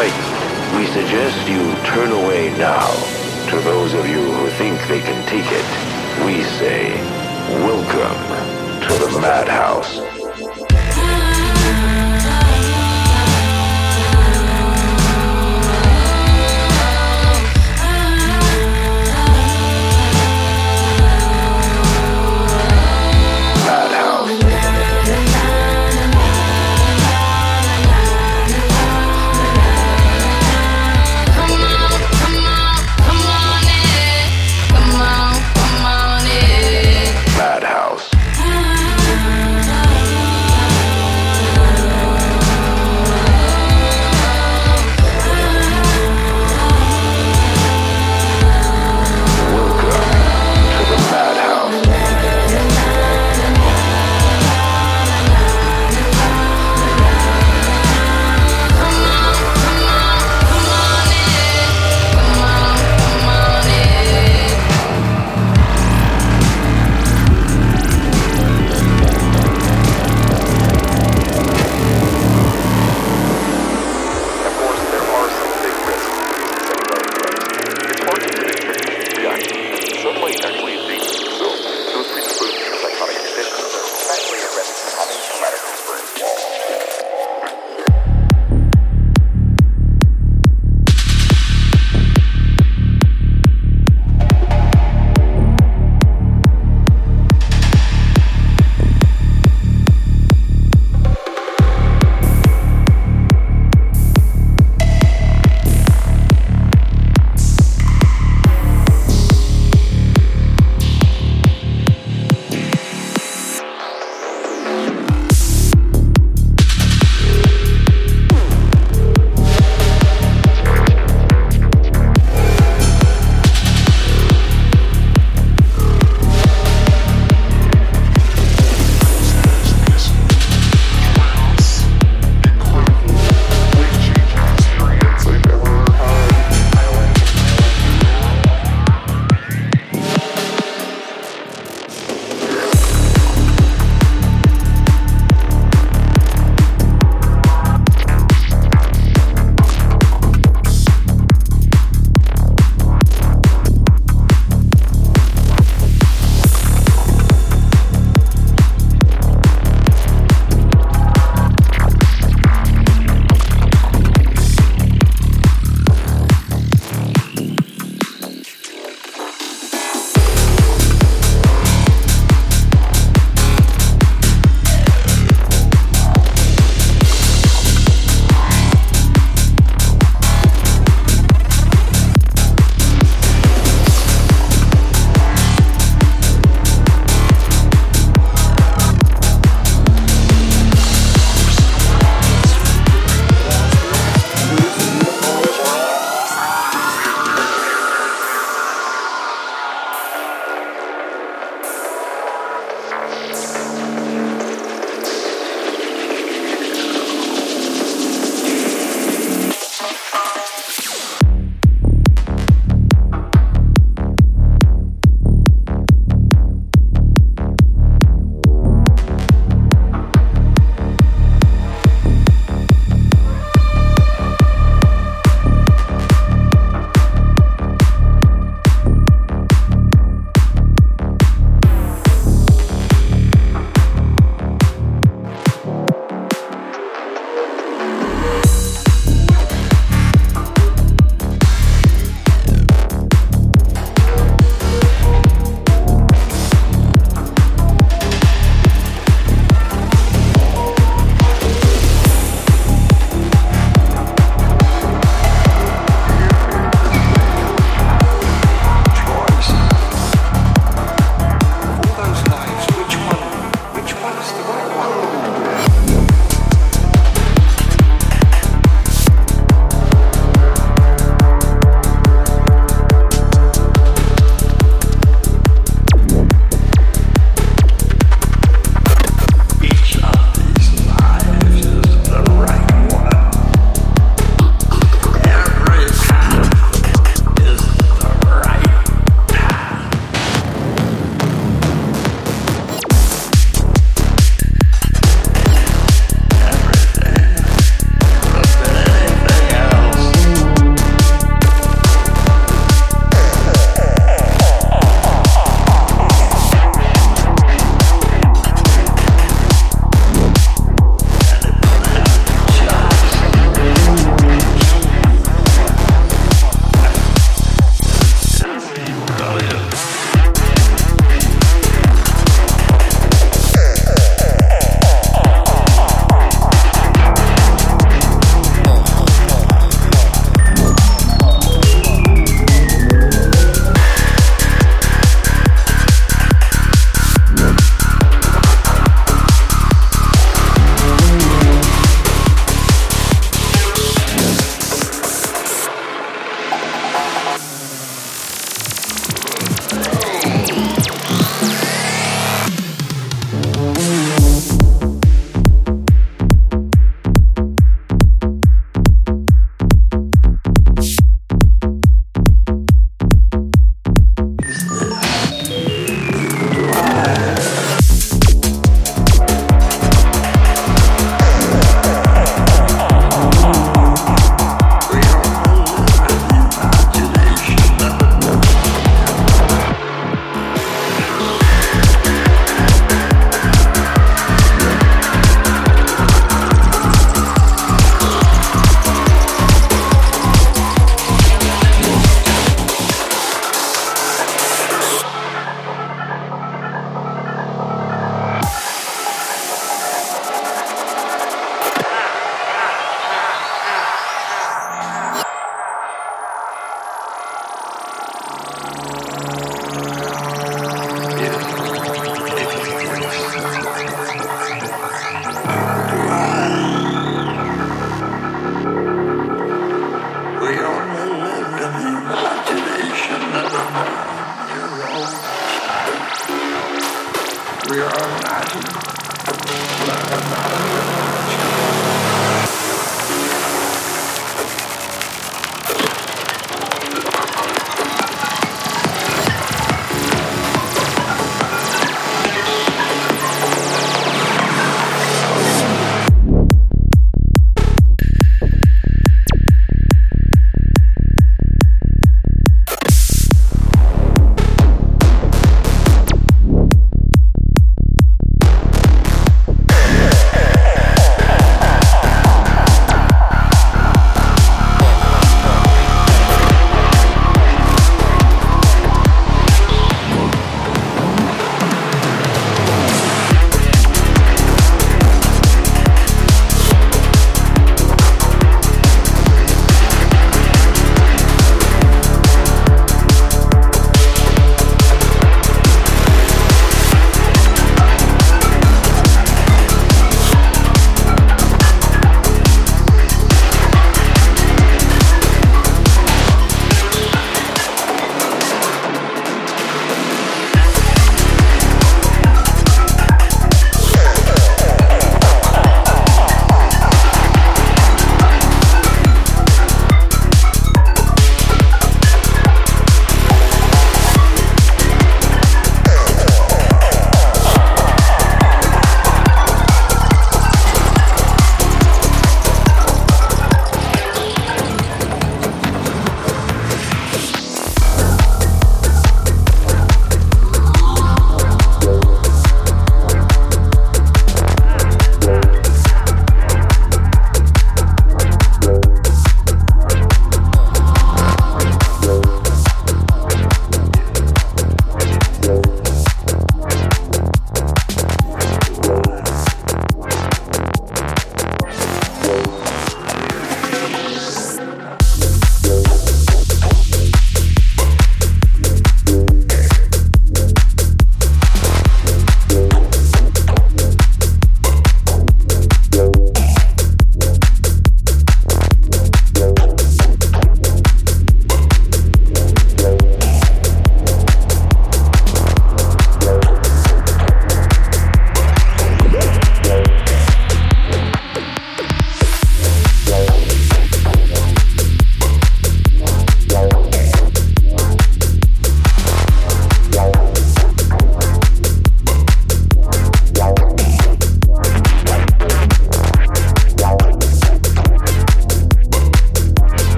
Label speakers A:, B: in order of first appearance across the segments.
A: we suggest you turn away now. To those of you who think they can take it, we say, welcome to the. Madhouse.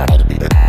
B: Academic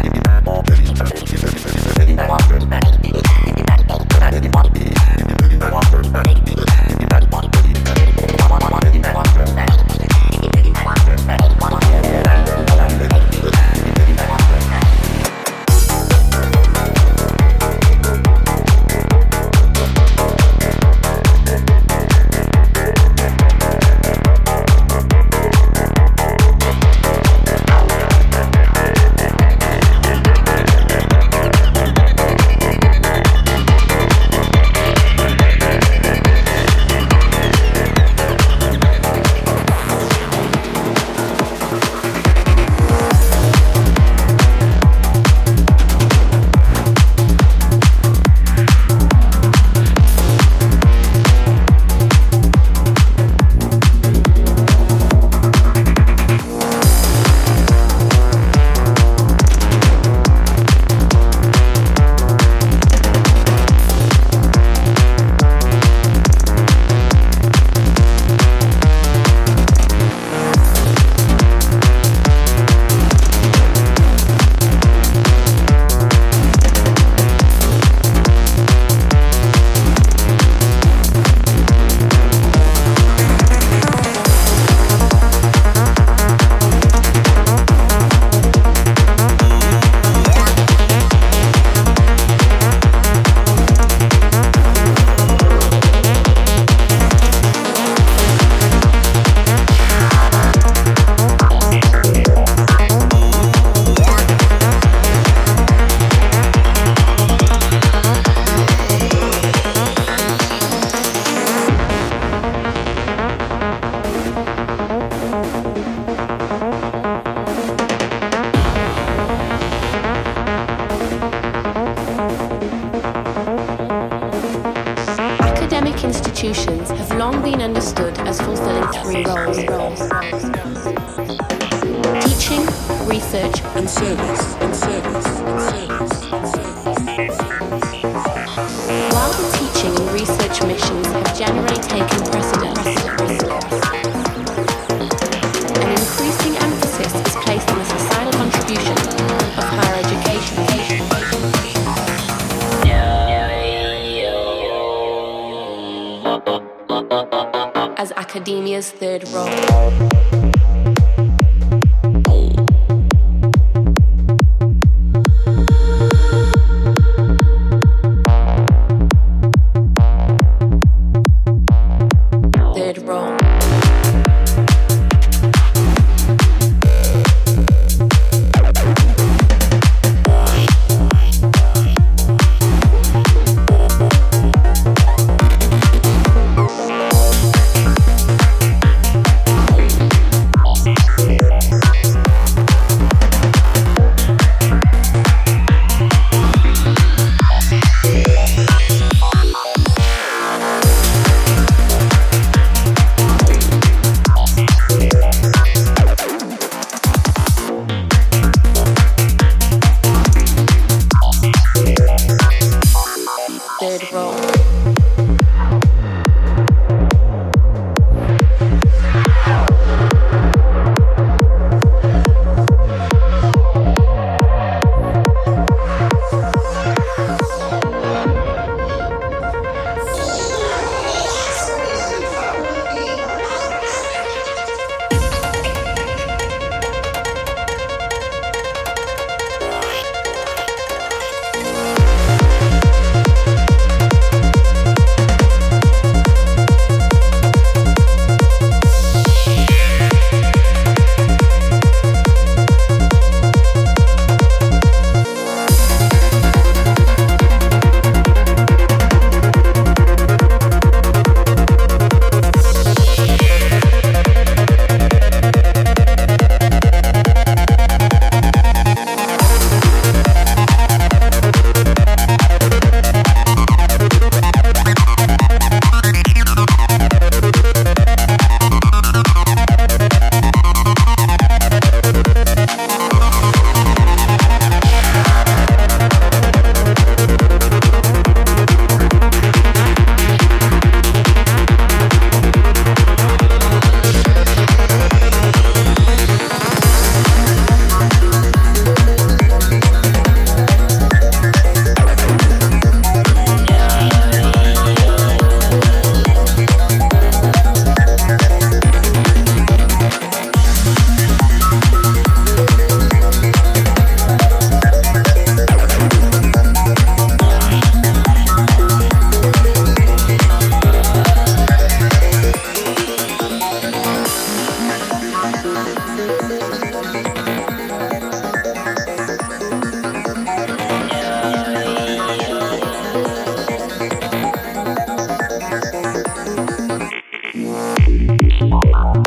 C: 好了。